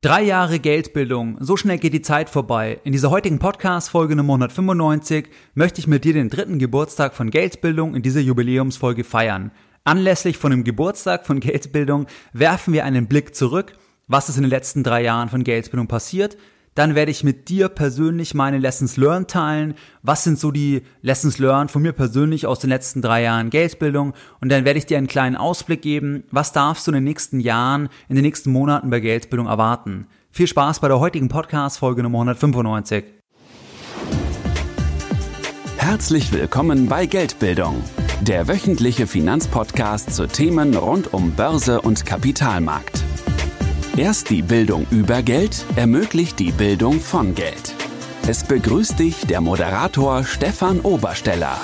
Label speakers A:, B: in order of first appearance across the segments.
A: Drei Jahre Geldbildung, so schnell geht die Zeit vorbei. In dieser heutigen Podcast-Folge Nummer 195 möchte ich mit dir den dritten Geburtstag von Geldbildung in dieser Jubiläumsfolge feiern. Anlässlich von dem Geburtstag von Geldbildung werfen wir einen Blick zurück, was ist in den letzten drei Jahren von Geldbildung passiert, dann werde ich mit dir persönlich meine Lessons Learned teilen. Was sind so die Lessons Learned von mir persönlich aus den letzten drei Jahren Geldbildung? Und dann werde ich dir einen kleinen Ausblick geben. Was darfst du in den nächsten Jahren, in den nächsten Monaten bei Geldbildung erwarten? Viel Spaß bei der heutigen Podcast-Folge Nummer 195.
B: Herzlich willkommen bei Geldbildung, der wöchentliche Finanzpodcast zu Themen rund um Börse und Kapitalmarkt. Erst die Bildung über Geld ermöglicht die Bildung von Geld. Es begrüßt dich der Moderator Stefan Obersteller.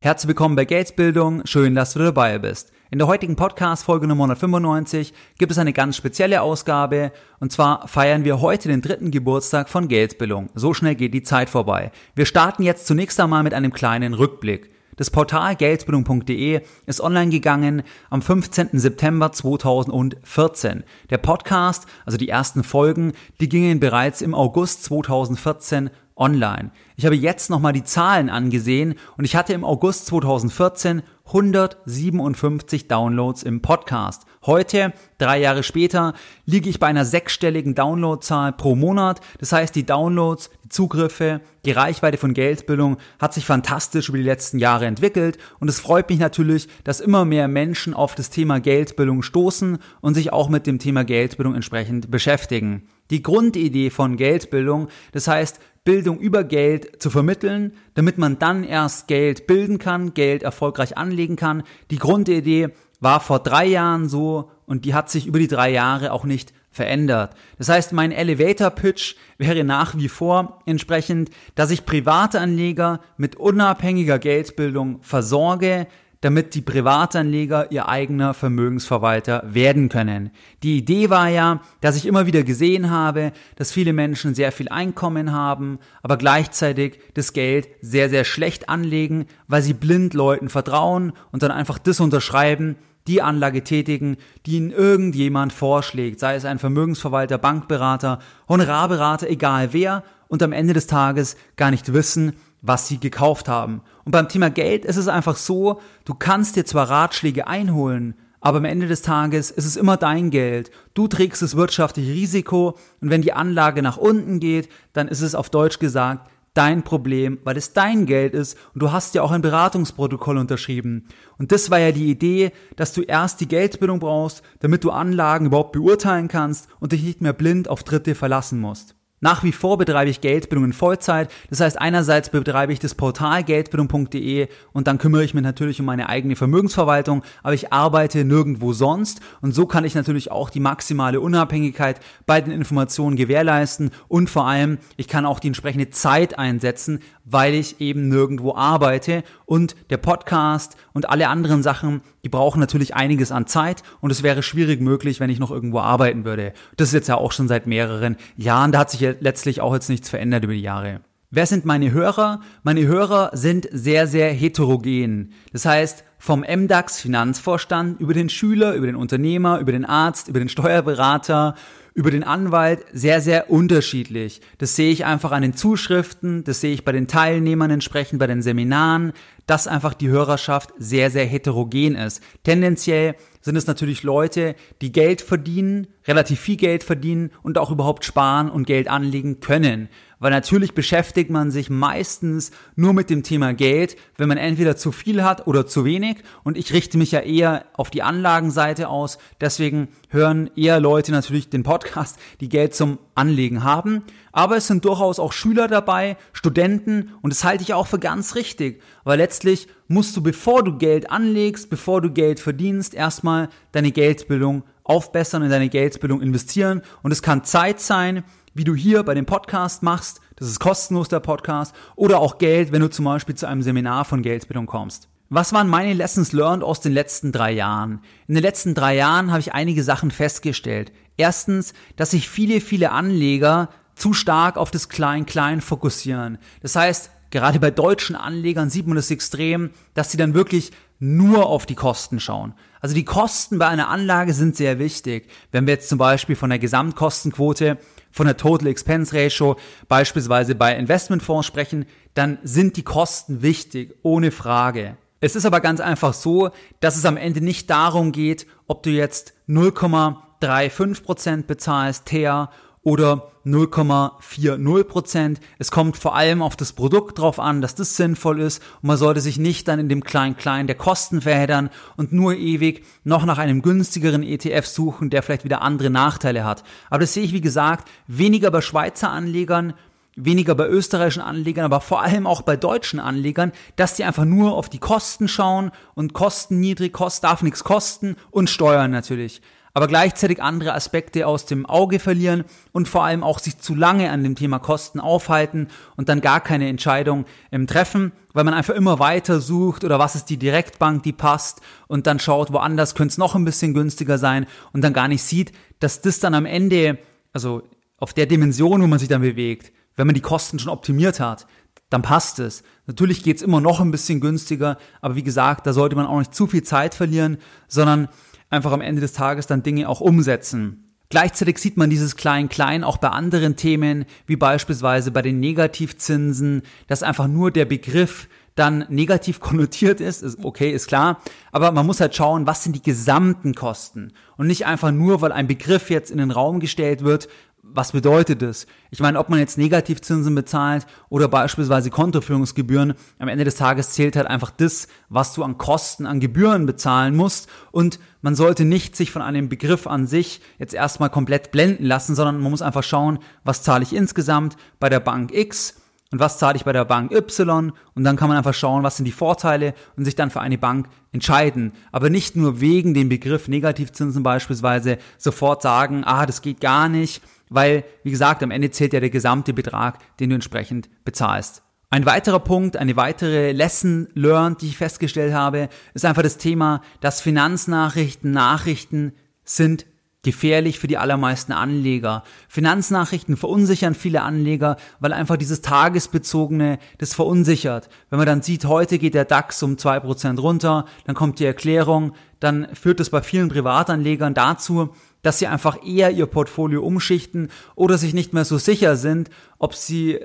A: Herzlich willkommen bei Geldbildung, schön, dass du dabei bist. In der heutigen Podcast-Folge Nummer 195 gibt es eine ganz spezielle Ausgabe und zwar feiern wir heute den dritten Geburtstag von Geldbildung. So schnell geht die Zeit vorbei. Wir starten jetzt zunächst einmal mit einem kleinen Rückblick. Das Portal geldbildung.de ist online gegangen am 15. September 2014. Der Podcast, also die ersten Folgen, die gingen bereits im August 2014 online. Ich habe jetzt nochmal die Zahlen angesehen und ich hatte im August 2014 157 Downloads im Podcast. Heute, drei Jahre später, liege ich bei einer sechsstelligen Downloadzahl pro Monat. Das heißt, die Downloads, die Zugriffe, die Reichweite von Geldbildung hat sich fantastisch über die letzten Jahre entwickelt und es freut mich natürlich, dass immer mehr Menschen auf das Thema Geldbildung stoßen und sich auch mit dem Thema Geldbildung entsprechend beschäftigen. Die Grundidee von Geldbildung, das heißt, Bildung über Geld zu vermitteln, damit man dann erst Geld bilden kann, Geld erfolgreich anlegen kann. Die Grundidee war vor drei Jahren so und die hat sich über die drei Jahre auch nicht verändert. Das heißt, mein Elevator Pitch wäre nach wie vor entsprechend, dass ich private Anleger mit unabhängiger Geldbildung versorge, damit die Privatanleger ihr eigener Vermögensverwalter werden können. Die Idee war ja, dass ich immer wieder gesehen habe, dass viele Menschen sehr viel Einkommen haben, aber gleichzeitig das Geld sehr, sehr schlecht anlegen, weil sie blind Leuten vertrauen und dann einfach das unterschreiben, die Anlage tätigen, die ihnen irgendjemand vorschlägt, sei es ein Vermögensverwalter, Bankberater, Honorarberater, egal wer, und am Ende des Tages gar nicht wissen, was sie gekauft haben. Und beim Thema Geld ist es einfach so, du kannst dir zwar Ratschläge einholen, aber am Ende des Tages ist es immer dein Geld. Du trägst das wirtschaftliche Risiko und wenn die Anlage nach unten geht, dann ist es auf Deutsch gesagt dein Problem, weil es dein Geld ist und du hast ja auch ein Beratungsprotokoll unterschrieben. Und das war ja die Idee, dass du erst die Geldbildung brauchst, damit du Anlagen überhaupt beurteilen kannst und dich nicht mehr blind auf Dritte verlassen musst. Nach wie vor betreibe ich Geldbildung in Vollzeit. Das heißt, einerseits betreibe ich das Portal geldbildung.de und dann kümmere ich mich natürlich um meine eigene Vermögensverwaltung, aber ich arbeite nirgendwo sonst und so kann ich natürlich auch die maximale Unabhängigkeit bei den Informationen gewährleisten und vor allem, ich kann auch die entsprechende Zeit einsetzen, weil ich eben nirgendwo arbeite und der Podcast und alle anderen Sachen, die brauchen natürlich einiges an Zeit und es wäre schwierig möglich, wenn ich noch irgendwo arbeiten würde. Das ist jetzt ja auch schon seit mehreren Jahren, da hat sich ja letztlich auch jetzt nichts verändert über die Jahre. Wer sind meine Hörer? Meine Hörer sind sehr, sehr heterogen. Das heißt, vom MDAX Finanzvorstand über den Schüler, über den Unternehmer, über den Arzt, über den Steuerberater, über den Anwalt sehr, sehr unterschiedlich. Das sehe ich einfach an den Zuschriften, das sehe ich bei den Teilnehmern entsprechend, bei den Seminaren, dass einfach die Hörerschaft sehr, sehr heterogen ist. Tendenziell sind es natürlich Leute, die Geld verdienen, relativ viel Geld verdienen und auch überhaupt sparen und Geld anlegen können. Weil natürlich beschäftigt man sich meistens nur mit dem Thema Geld, wenn man entweder zu viel hat oder zu wenig. Und ich richte mich ja eher auf die Anlagenseite aus. Deswegen hören eher Leute natürlich den Podcast, die Geld zum Anlegen haben. Aber es sind durchaus auch Schüler dabei, Studenten und das halte ich auch für ganz richtig, weil letztlich musst du, bevor du Geld anlegst, bevor du Geld verdienst, erstmal deine Geldbildung aufbessern, in deine Geldbildung investieren und es kann Zeit sein, wie du hier bei dem Podcast machst, das ist kostenlos der Podcast, oder auch Geld, wenn du zum Beispiel zu einem Seminar von Geldbildung kommst. Was waren meine Lessons learned aus den letzten drei Jahren? In den letzten drei Jahren habe ich einige Sachen festgestellt. Erstens, dass sich viele, viele Anleger zu stark auf das Klein-Klein fokussieren. Das heißt, gerade bei deutschen Anlegern sieht man das extrem, dass sie dann wirklich nur auf die Kosten schauen. Also die Kosten bei einer Anlage sind sehr wichtig. Wenn wir jetzt zum Beispiel von der Gesamtkostenquote, von der Total Expense Ratio beispielsweise bei Investmentfonds sprechen, dann sind die Kosten wichtig, ohne Frage. Es ist aber ganz einfach so, dass es am Ende nicht darum geht, ob du jetzt 0,35% bezahlst, TEA, oder 0,40% Es kommt vor allem auf das Produkt drauf an, dass das sinnvoll ist. Und man sollte sich nicht dann in dem Klein-Klein der Kosten verheddern und nur ewig noch nach einem günstigeren ETF suchen, der vielleicht wieder andere Nachteile hat. Aber das sehe ich, wie gesagt, weniger bei Schweizer Anlegern, weniger bei österreichischen Anlegern, aber vor allem auch bei deutschen Anlegern, dass die einfach nur auf die Kosten schauen und Kosten niedrig, Kost darf nichts kosten und Steuern natürlich aber gleichzeitig andere Aspekte aus dem Auge verlieren und vor allem auch sich zu lange an dem Thema Kosten aufhalten und dann gar keine Entscheidung Treffen, weil man einfach immer weiter sucht oder was ist die Direktbank, die passt und dann schaut, woanders könnte es noch ein bisschen günstiger sein und dann gar nicht sieht, dass das dann am Ende, also auf der Dimension, wo man sich dann bewegt, wenn man die Kosten schon optimiert hat, dann passt es. Natürlich geht's immer noch ein bisschen günstiger, aber wie gesagt, da sollte man auch nicht zu viel Zeit verlieren, sondern einfach am Ende des Tages dann Dinge auch umsetzen. Gleichzeitig sieht man dieses Klein-Klein auch bei anderen Themen, wie beispielsweise bei den Negativzinsen, dass einfach nur der Begriff dann negativ konnotiert ist, ist okay, ist klar, aber man muss halt schauen, was sind die gesamten Kosten und nicht einfach nur, weil ein Begriff jetzt in den Raum gestellt wird, was bedeutet das? Ich meine, ob man jetzt Negativzinsen bezahlt oder beispielsweise Kontoführungsgebühren, am Ende des Tages zählt halt einfach das, was du an Kosten, an Gebühren bezahlen musst. Und man sollte nicht sich von einem Begriff an sich jetzt erstmal komplett blenden lassen, sondern man muss einfach schauen, was zahle ich insgesamt bei der Bank X und was zahle ich bei der Bank Y und dann kann man einfach schauen, was sind die Vorteile und sich dann für eine Bank entscheiden. Aber nicht nur wegen dem Begriff Negativzinsen beispielsweise sofort sagen, ah, das geht gar nicht weil, wie gesagt, am Ende zählt ja der gesamte Betrag, den du entsprechend bezahlst. Ein weiterer Punkt, eine weitere Lesson learned, die ich festgestellt habe, ist einfach das Thema, dass Finanznachrichten, Nachrichten sind gefährlich für die allermeisten Anleger. Finanznachrichten verunsichern viele Anleger, weil einfach dieses Tagesbezogene das verunsichert. Wenn man dann sieht, heute geht der DAX um zwei Prozent runter, dann kommt die Erklärung, dann führt es bei vielen Privatanlegern dazu, dass sie einfach eher ihr Portfolio umschichten oder sich nicht mehr so sicher sind, ob sie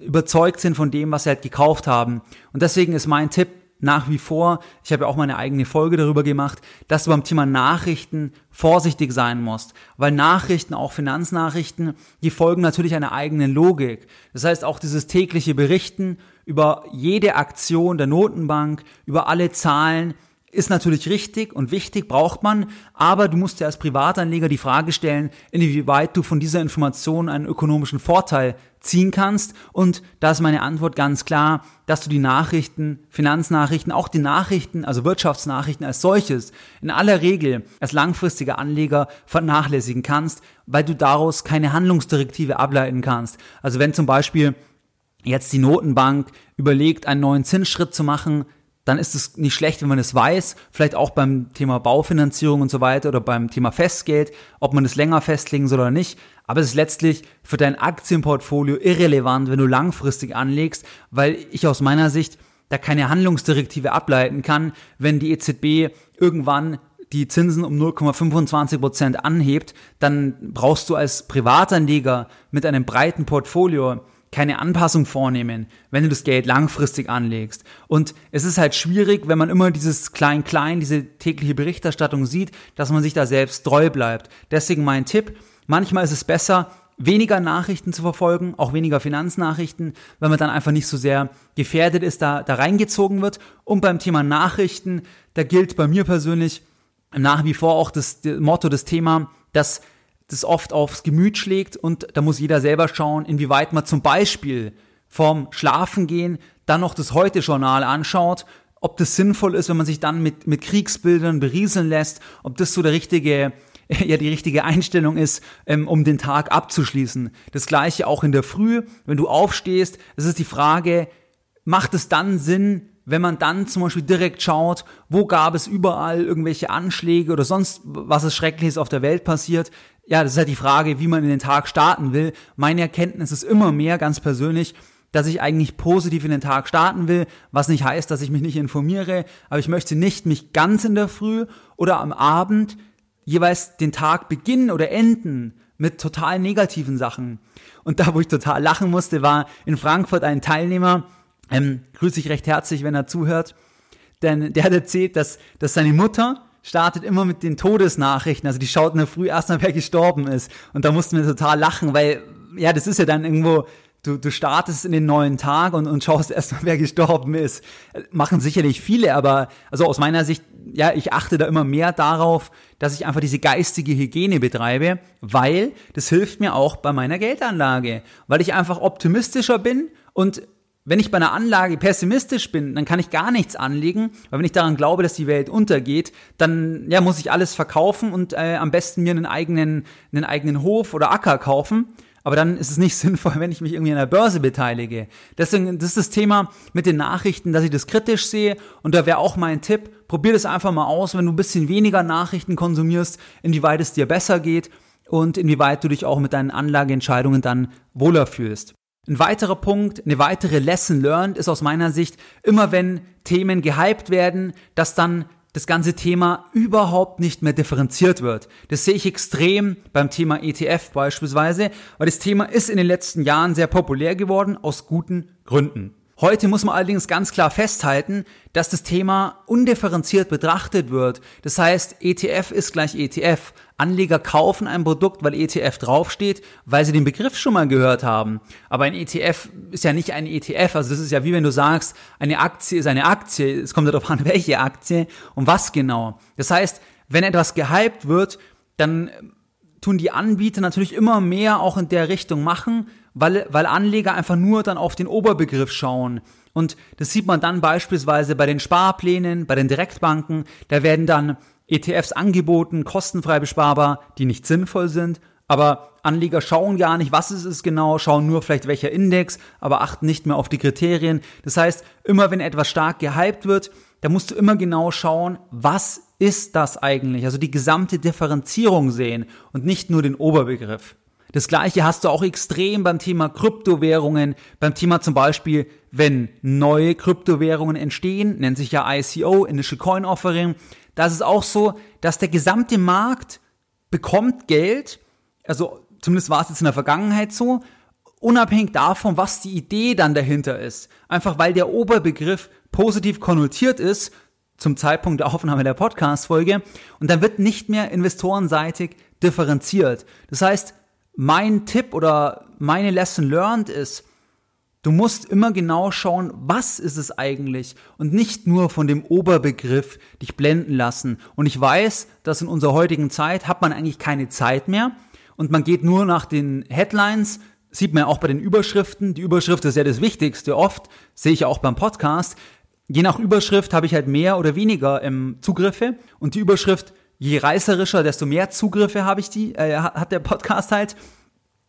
A: überzeugt sind von dem, was sie halt gekauft haben. Und deswegen ist mein Tipp nach wie vor, ich habe ja auch mal eine eigene Folge darüber gemacht, dass du beim Thema Nachrichten vorsichtig sein musst, weil Nachrichten, auch Finanznachrichten, die folgen natürlich einer eigenen Logik. Das heißt auch dieses tägliche Berichten über jede Aktion der Notenbank, über alle Zahlen, ist natürlich richtig und wichtig, braucht man, aber du musst dir als Privatanleger die Frage stellen, inwieweit du von dieser Information einen ökonomischen Vorteil ziehen kannst. Und da ist meine Antwort ganz klar, dass du die Nachrichten, Finanznachrichten, auch die Nachrichten, also Wirtschaftsnachrichten als solches, in aller Regel als langfristiger Anleger vernachlässigen kannst, weil du daraus keine Handlungsdirektive ableiten kannst. Also wenn zum Beispiel jetzt die Notenbank überlegt, einen neuen Zinsschritt zu machen, dann ist es nicht schlecht, wenn man es weiß, vielleicht auch beim Thema Baufinanzierung und so weiter oder beim Thema Festgeld, ob man es länger festlegen soll oder nicht. Aber es ist letztlich für dein Aktienportfolio irrelevant, wenn du langfristig anlegst, weil ich aus meiner Sicht da keine Handlungsdirektive ableiten kann, wenn die EZB irgendwann die Zinsen um 0,25 Prozent anhebt, dann brauchst du als Privatanleger mit einem breiten Portfolio keine Anpassung vornehmen, wenn du das Geld langfristig anlegst. Und es ist halt schwierig, wenn man immer dieses Klein-Klein, diese tägliche Berichterstattung sieht, dass man sich da selbst treu bleibt. Deswegen mein Tipp, manchmal ist es besser, weniger Nachrichten zu verfolgen, auch weniger Finanznachrichten, weil man dann einfach nicht so sehr gefährdet ist, da, da reingezogen wird. Und beim Thema Nachrichten, da gilt bei mir persönlich nach wie vor auch das, Motto, das Thema, dass das oft aufs Gemüt schlägt und da muss jeder selber schauen, inwieweit man zum Beispiel vorm Schlafengehen dann noch das Heute-Journal anschaut, ob das sinnvoll ist, wenn man sich dann mit, mit Kriegsbildern berieseln lässt, ob das so der richtige, ja, die richtige Einstellung ist, ähm, um den Tag abzuschließen. Das gleiche auch in der Früh, wenn du aufstehst, es ist die Frage, macht es dann Sinn, wenn man dann zum Beispiel direkt schaut, wo gab es überall irgendwelche Anschläge oder sonst was es Schreckliches auf der Welt passiert, ja, das ist halt die Frage, wie man in den Tag starten will. Meine Erkenntnis ist immer mehr, ganz persönlich, dass ich eigentlich positiv in den Tag starten will, was nicht heißt, dass ich mich nicht informiere, aber ich möchte nicht mich ganz in der Früh oder am Abend jeweils den Tag beginnen oder enden mit total negativen Sachen. Und da, wo ich total lachen musste, war in Frankfurt ein Teilnehmer, ähm, grüße ich recht herzlich, wenn er zuhört, denn der hat erzählt, dass, dass seine Mutter startet immer mit den Todesnachrichten, also die schaut in der Früh erstmal, wer gestorben ist. Und da mussten wir total lachen, weil, ja, das ist ja dann irgendwo, du, du startest in den neuen Tag und, und schaust erstmal, wer gestorben ist. Machen sicherlich viele, aber also aus meiner Sicht, ja, ich achte da immer mehr darauf, dass ich einfach diese geistige Hygiene betreibe, weil das hilft mir auch bei meiner Geldanlage, weil ich einfach optimistischer bin und wenn ich bei einer Anlage pessimistisch bin, dann kann ich gar nichts anlegen, weil wenn ich daran glaube, dass die Welt untergeht, dann ja, muss ich alles verkaufen und äh, am besten mir einen eigenen, einen eigenen Hof oder Acker kaufen. Aber dann ist es nicht sinnvoll, wenn ich mich irgendwie an der Börse beteilige. Deswegen, das ist das Thema mit den Nachrichten, dass ich das kritisch sehe. Und da wäre auch mein Tipp, probier das einfach mal aus, wenn du ein bisschen weniger Nachrichten konsumierst, inwieweit es dir besser geht und inwieweit du dich auch mit deinen Anlageentscheidungen dann wohler fühlst. Ein weiterer Punkt, eine weitere Lesson learned ist aus meiner Sicht, immer wenn Themen gehypt werden, dass dann das ganze Thema überhaupt nicht mehr differenziert wird. Das sehe ich extrem beim Thema ETF beispielsweise, weil das Thema ist in den letzten Jahren sehr populär geworden, aus guten Gründen. Heute muss man allerdings ganz klar festhalten, dass das Thema undifferenziert betrachtet wird. Das heißt, ETF ist gleich ETF. Anleger kaufen ein Produkt, weil ETF draufsteht, weil sie den Begriff schon mal gehört haben. Aber ein ETF ist ja nicht ein ETF. Also das ist ja wie wenn du sagst, eine Aktie ist eine Aktie. Es kommt darauf an, welche Aktie und was genau. Das heißt, wenn etwas gehypt wird, dann tun die Anbieter natürlich immer mehr auch in der Richtung machen, weil, weil Anleger einfach nur dann auf den Oberbegriff schauen. Und das sieht man dann beispielsweise bei den Sparplänen, bei den Direktbanken. Da werden dann ETFs angeboten, kostenfrei besparbar, die nicht sinnvoll sind. Aber Anleger schauen gar nicht, was es ist genau, schauen nur vielleicht welcher Index, aber achten nicht mehr auf die Kriterien. Das heißt, immer wenn etwas stark gehypt wird, da musst du immer genau schauen, was ist das eigentlich? Also die gesamte Differenzierung sehen und nicht nur den Oberbegriff. Das gleiche hast du auch extrem beim Thema Kryptowährungen, beim Thema zum Beispiel, wenn neue Kryptowährungen entstehen, nennt sich ja ICO, Initial Coin Offering. Da ist es auch so, dass der gesamte Markt bekommt Geld, also zumindest war es jetzt in der Vergangenheit so, unabhängig davon, was die Idee dann dahinter ist. Einfach weil der Oberbegriff positiv konnotiert ist, zum Zeitpunkt der Aufnahme der Podcast-Folge, und dann wird nicht mehr investorenseitig differenziert. Das heißt, mein Tipp oder meine Lesson learned ist, du musst immer genau schauen, was ist es eigentlich und nicht nur von dem Oberbegriff dich blenden lassen. Und ich weiß, dass in unserer heutigen Zeit hat man eigentlich keine Zeit mehr und man geht nur nach den Headlines, sieht man ja auch bei den Überschriften. Die Überschrift ist ja das Wichtigste oft, sehe ich auch beim Podcast. Je nach Überschrift habe ich halt mehr oder weniger ähm, Zugriffe und die Überschrift je reißerischer, desto mehr Zugriffe habe ich die, äh, hat der Podcast halt.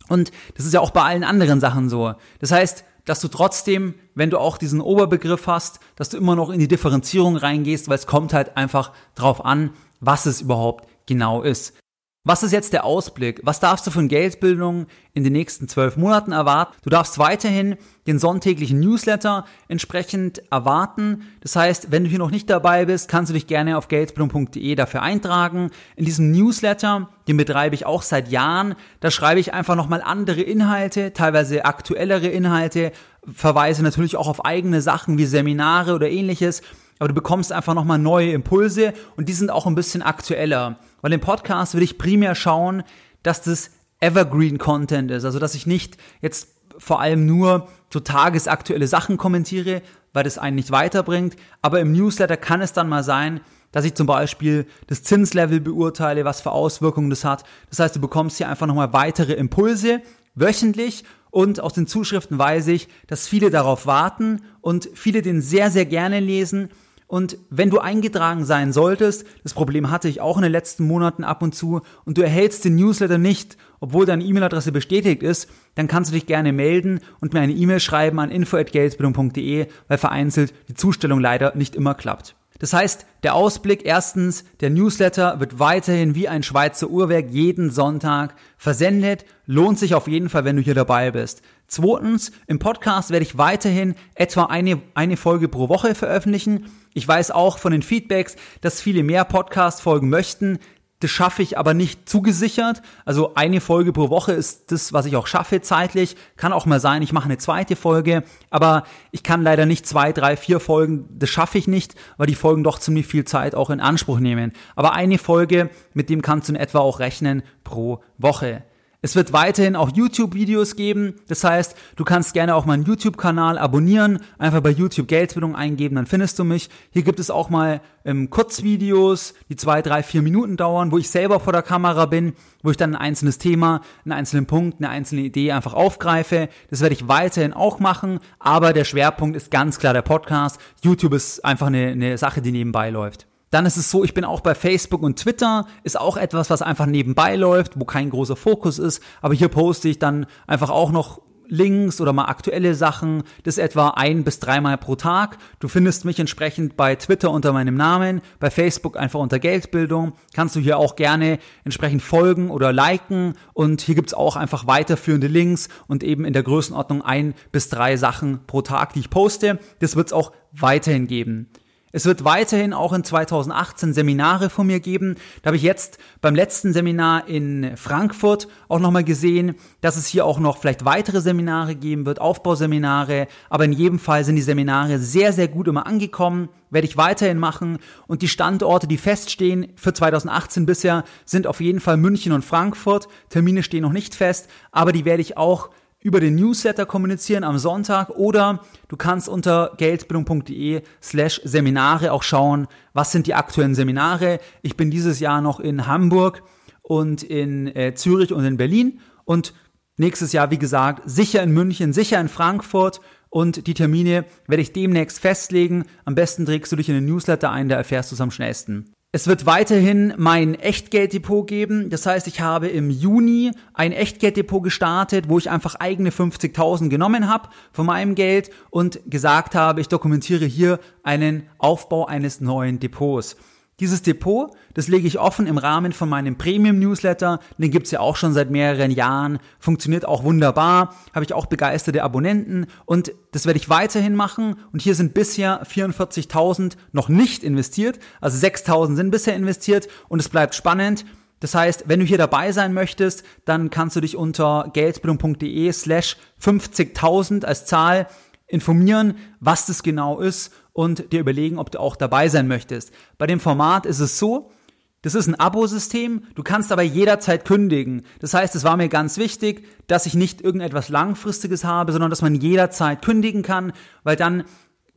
A: Und das ist ja auch bei allen anderen Sachen so. Das heißt, dass du trotzdem, wenn du auch diesen Oberbegriff hast, dass du immer noch in die Differenzierung reingehst, weil es kommt halt einfach drauf an, was es überhaupt genau ist. Was ist jetzt der Ausblick? Was darfst du von Geldbildung in den nächsten zwölf Monaten erwarten? Du darfst weiterhin den sonntäglichen Newsletter entsprechend erwarten. Das heißt, wenn du hier noch nicht dabei bist, kannst du dich gerne auf geldbildung.de dafür eintragen. In diesem Newsletter, den betreibe ich auch seit Jahren, da schreibe ich einfach nochmal andere Inhalte, teilweise aktuellere Inhalte, verweise natürlich auch auf eigene Sachen wie Seminare oder ähnliches aber du bekommst einfach nochmal neue Impulse und die sind auch ein bisschen aktueller. Weil im Podcast will ich primär schauen, dass das Evergreen Content ist, also dass ich nicht jetzt vor allem nur so tagesaktuelle Sachen kommentiere, weil das einen nicht weiterbringt, aber im Newsletter kann es dann mal sein, dass ich zum Beispiel das Zinslevel beurteile, was für Auswirkungen das hat. Das heißt, du bekommst hier einfach nochmal weitere Impulse wöchentlich und aus den Zuschriften weiß ich, dass viele darauf warten und viele den sehr, sehr gerne lesen und wenn du eingetragen sein solltest, das Problem hatte ich auch in den letzten Monaten ab und zu, und du erhältst den Newsletter nicht, obwohl deine E-Mail-Adresse bestätigt ist, dann kannst du dich gerne melden und mir eine E-Mail schreiben an info.geldbildung.de, weil vereinzelt die Zustellung leider nicht immer klappt. Das heißt, der Ausblick erstens, der Newsletter wird weiterhin wie ein Schweizer Uhrwerk jeden Sonntag versendet. Lohnt sich auf jeden Fall, wenn du hier dabei bist. Zweitens, im Podcast werde ich weiterhin etwa eine, eine Folge pro Woche veröffentlichen. Ich weiß auch von den Feedbacks, dass viele mehr Podcast-Folgen möchten. Das schaffe ich aber nicht zugesichert. Also eine Folge pro Woche ist das, was ich auch schaffe zeitlich. Kann auch mal sein, ich mache eine zweite Folge, aber ich kann leider nicht zwei, drei, vier Folgen. Das schaffe ich nicht, weil die Folgen doch ziemlich viel Zeit auch in Anspruch nehmen. Aber eine Folge, mit dem kannst du in etwa auch rechnen pro Woche. Es wird weiterhin auch YouTube-Videos geben. Das heißt, du kannst gerne auch meinen YouTube-Kanal abonnieren, einfach bei YouTube Geldbildung eingeben, dann findest du mich. Hier gibt es auch mal ähm, Kurzvideos, die zwei, drei, vier Minuten dauern, wo ich selber vor der Kamera bin, wo ich dann ein einzelnes Thema, einen einzelnen Punkt, eine einzelne Idee einfach aufgreife. Das werde ich weiterhin auch machen, aber der Schwerpunkt ist ganz klar der Podcast. YouTube ist einfach eine, eine Sache, die nebenbei läuft. Dann ist es so, ich bin auch bei Facebook und Twitter, ist auch etwas, was einfach nebenbei läuft, wo kein großer Fokus ist. Aber hier poste ich dann einfach auch noch Links oder mal aktuelle Sachen. Das etwa ein bis dreimal pro Tag. Du findest mich entsprechend bei Twitter unter meinem Namen, bei Facebook einfach unter Geldbildung. Kannst du hier auch gerne entsprechend folgen oder liken. Und hier gibt's auch einfach weiterführende Links und eben in der Größenordnung ein bis drei Sachen pro Tag, die ich poste. Das wird's auch weiterhin geben. Es wird weiterhin auch in 2018 Seminare von mir geben. Da habe ich jetzt beim letzten Seminar in Frankfurt auch nochmal gesehen, dass es hier auch noch vielleicht weitere Seminare geben wird, Aufbauseminare. Aber in jedem Fall sind die Seminare sehr, sehr gut immer angekommen. Werde ich weiterhin machen. Und die Standorte, die feststehen für 2018 bisher, sind auf jeden Fall München und Frankfurt. Termine stehen noch nicht fest, aber die werde ich auch über den Newsletter kommunizieren am Sonntag oder du kannst unter geldbildung.de slash Seminare auch schauen, was sind die aktuellen Seminare. Ich bin dieses Jahr noch in Hamburg und in äh, Zürich und in Berlin und nächstes Jahr, wie gesagt, sicher in München, sicher in Frankfurt und die Termine werde ich demnächst festlegen. Am besten trägst du dich in den Newsletter ein, da erfährst du es am schnellsten. Es wird weiterhin mein Echtgelddepot geben. Das heißt, ich habe im Juni ein Echtgelddepot gestartet, wo ich einfach eigene 50.000 genommen habe von meinem Geld und gesagt habe, ich dokumentiere hier einen Aufbau eines neuen Depots. Dieses Depot, das lege ich offen im Rahmen von meinem Premium-Newsletter. Den gibt's ja auch schon seit mehreren Jahren. Funktioniert auch wunderbar. Habe ich auch begeisterte Abonnenten. Und das werde ich weiterhin machen. Und hier sind bisher 44.000 noch nicht investiert. Also 6.000 sind bisher investiert. Und es bleibt spannend. Das heißt, wenn du hier dabei sein möchtest, dann kannst du dich unter geldbildung.de slash 50.000 als Zahl informieren, was das genau ist und dir überlegen, ob du auch dabei sein möchtest. Bei dem Format ist es so, das ist ein Abo-System, du kannst aber jederzeit kündigen. Das heißt, es war mir ganz wichtig, dass ich nicht irgendetwas Langfristiges habe, sondern dass man jederzeit kündigen kann, weil dann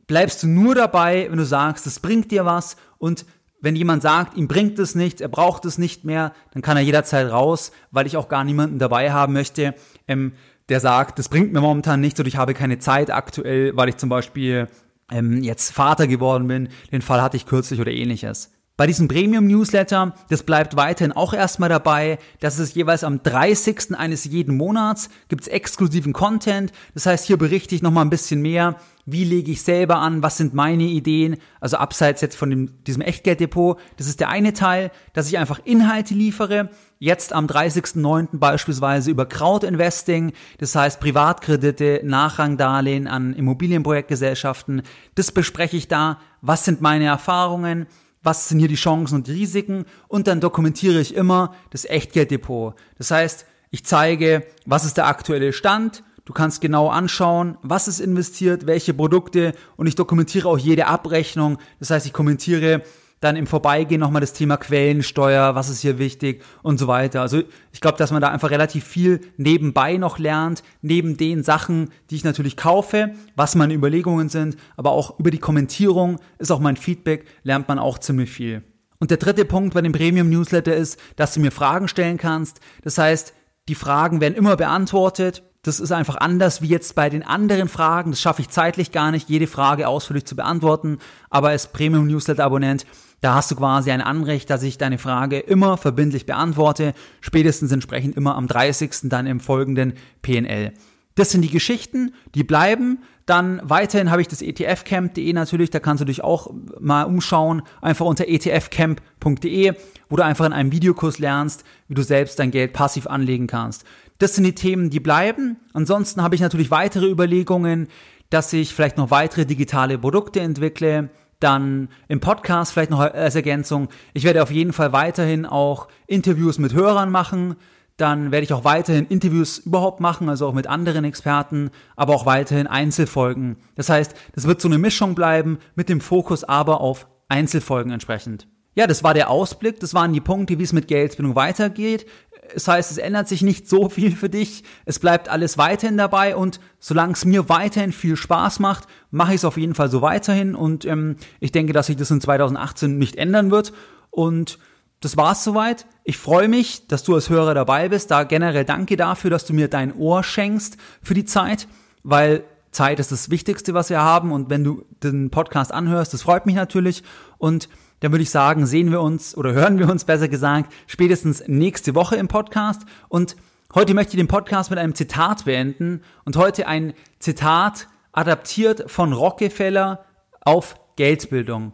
A: bleibst du nur dabei, wenn du sagst, es bringt dir was und wenn jemand sagt, ihm bringt es nichts, er braucht es nicht mehr, dann kann er jederzeit raus, weil ich auch gar niemanden dabei haben möchte, ähm, der sagt, das bringt mir momentan nichts oder ich habe keine Zeit aktuell, weil ich zum Beispiel ähm, jetzt Vater geworden bin, den Fall hatte ich kürzlich oder ähnliches. Bei diesem Premium-Newsletter, das bleibt weiterhin auch erstmal dabei, dass es jeweils am 30. eines jeden Monats gibt's exklusiven Content. Das heißt, hier berichte ich nochmal ein bisschen mehr, wie lege ich selber an, was sind meine Ideen, also abseits jetzt von dem, diesem Echtgelddepot. Das ist der eine Teil, dass ich einfach Inhalte liefere. Jetzt am 30.09. beispielsweise über Crowdinvesting, das heißt Privatkredite, Nachrangdarlehen an Immobilienprojektgesellschaften. Das bespreche ich da. Was sind meine Erfahrungen? Was sind hier die Chancen und die Risiken und dann dokumentiere ich immer das Echtgelddepot. Das heißt, ich zeige, was ist der aktuelle Stand, du kannst genau anschauen, was ist investiert, welche Produkte und ich dokumentiere auch jede Abrechnung. Das heißt, ich kommentiere dann im Vorbeigehen nochmal das Thema Quellensteuer, was ist hier wichtig und so weiter. Also ich glaube, dass man da einfach relativ viel nebenbei noch lernt, neben den Sachen, die ich natürlich kaufe, was meine Überlegungen sind, aber auch über die Kommentierung ist auch mein Feedback, lernt man auch ziemlich viel. Und der dritte Punkt bei dem Premium Newsletter ist, dass du mir Fragen stellen kannst. Das heißt, die Fragen werden immer beantwortet. Das ist einfach anders wie jetzt bei den anderen Fragen. Das schaffe ich zeitlich gar nicht, jede Frage ausführlich zu beantworten. Aber als Premium Newsletter Abonnent da hast du quasi ein Anrecht, dass ich deine Frage immer verbindlich beantworte, spätestens entsprechend immer am 30. dann im folgenden PNL. Das sind die Geschichten, die bleiben. Dann weiterhin habe ich das etfcamp.de natürlich, da kannst du dich auch mal umschauen, einfach unter etfcamp.de, wo du einfach in einem Videokurs lernst, wie du selbst dein Geld passiv anlegen kannst. Das sind die Themen, die bleiben. Ansonsten habe ich natürlich weitere Überlegungen, dass ich vielleicht noch weitere digitale Produkte entwickle, dann im Podcast vielleicht noch als Ergänzung. Ich werde auf jeden Fall weiterhin auch Interviews mit Hörern machen. Dann werde ich auch weiterhin Interviews überhaupt machen, also auch mit anderen Experten, aber auch weiterhin Einzelfolgen. Das heißt, das wird so eine Mischung bleiben mit dem Fokus aber auf Einzelfolgen entsprechend. Ja, das war der Ausblick, das waren die Punkte, wie es mit Geldbildung weitergeht. Das heißt, es ändert sich nicht so viel für dich. Es bleibt alles weiterhin dabei und solange es mir weiterhin viel Spaß macht, mache ich es auf jeden Fall so weiterhin und ähm, ich denke, dass sich das in 2018 nicht ändern wird und das war's soweit. Ich freue mich, dass du als Hörer dabei bist. Da generell danke dafür, dass du mir dein Ohr schenkst für die Zeit, weil Zeit ist das Wichtigste, was wir haben und wenn du den Podcast anhörst, das freut mich natürlich und dann würde ich sagen, sehen wir uns oder hören wir uns besser gesagt spätestens nächste Woche im Podcast. Und heute möchte ich den Podcast mit einem Zitat beenden und heute ein Zitat adaptiert von Rockefeller auf Geldbildung.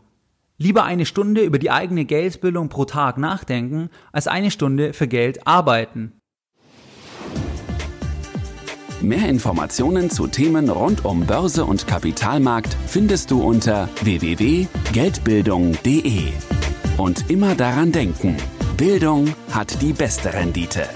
A: Lieber eine Stunde über die eigene Geldbildung pro Tag nachdenken, als eine Stunde für Geld arbeiten.
B: Mehr Informationen zu Themen rund um Börse und Kapitalmarkt findest du unter www.geldbildung.de. Und immer daran denken, Bildung hat die beste Rendite.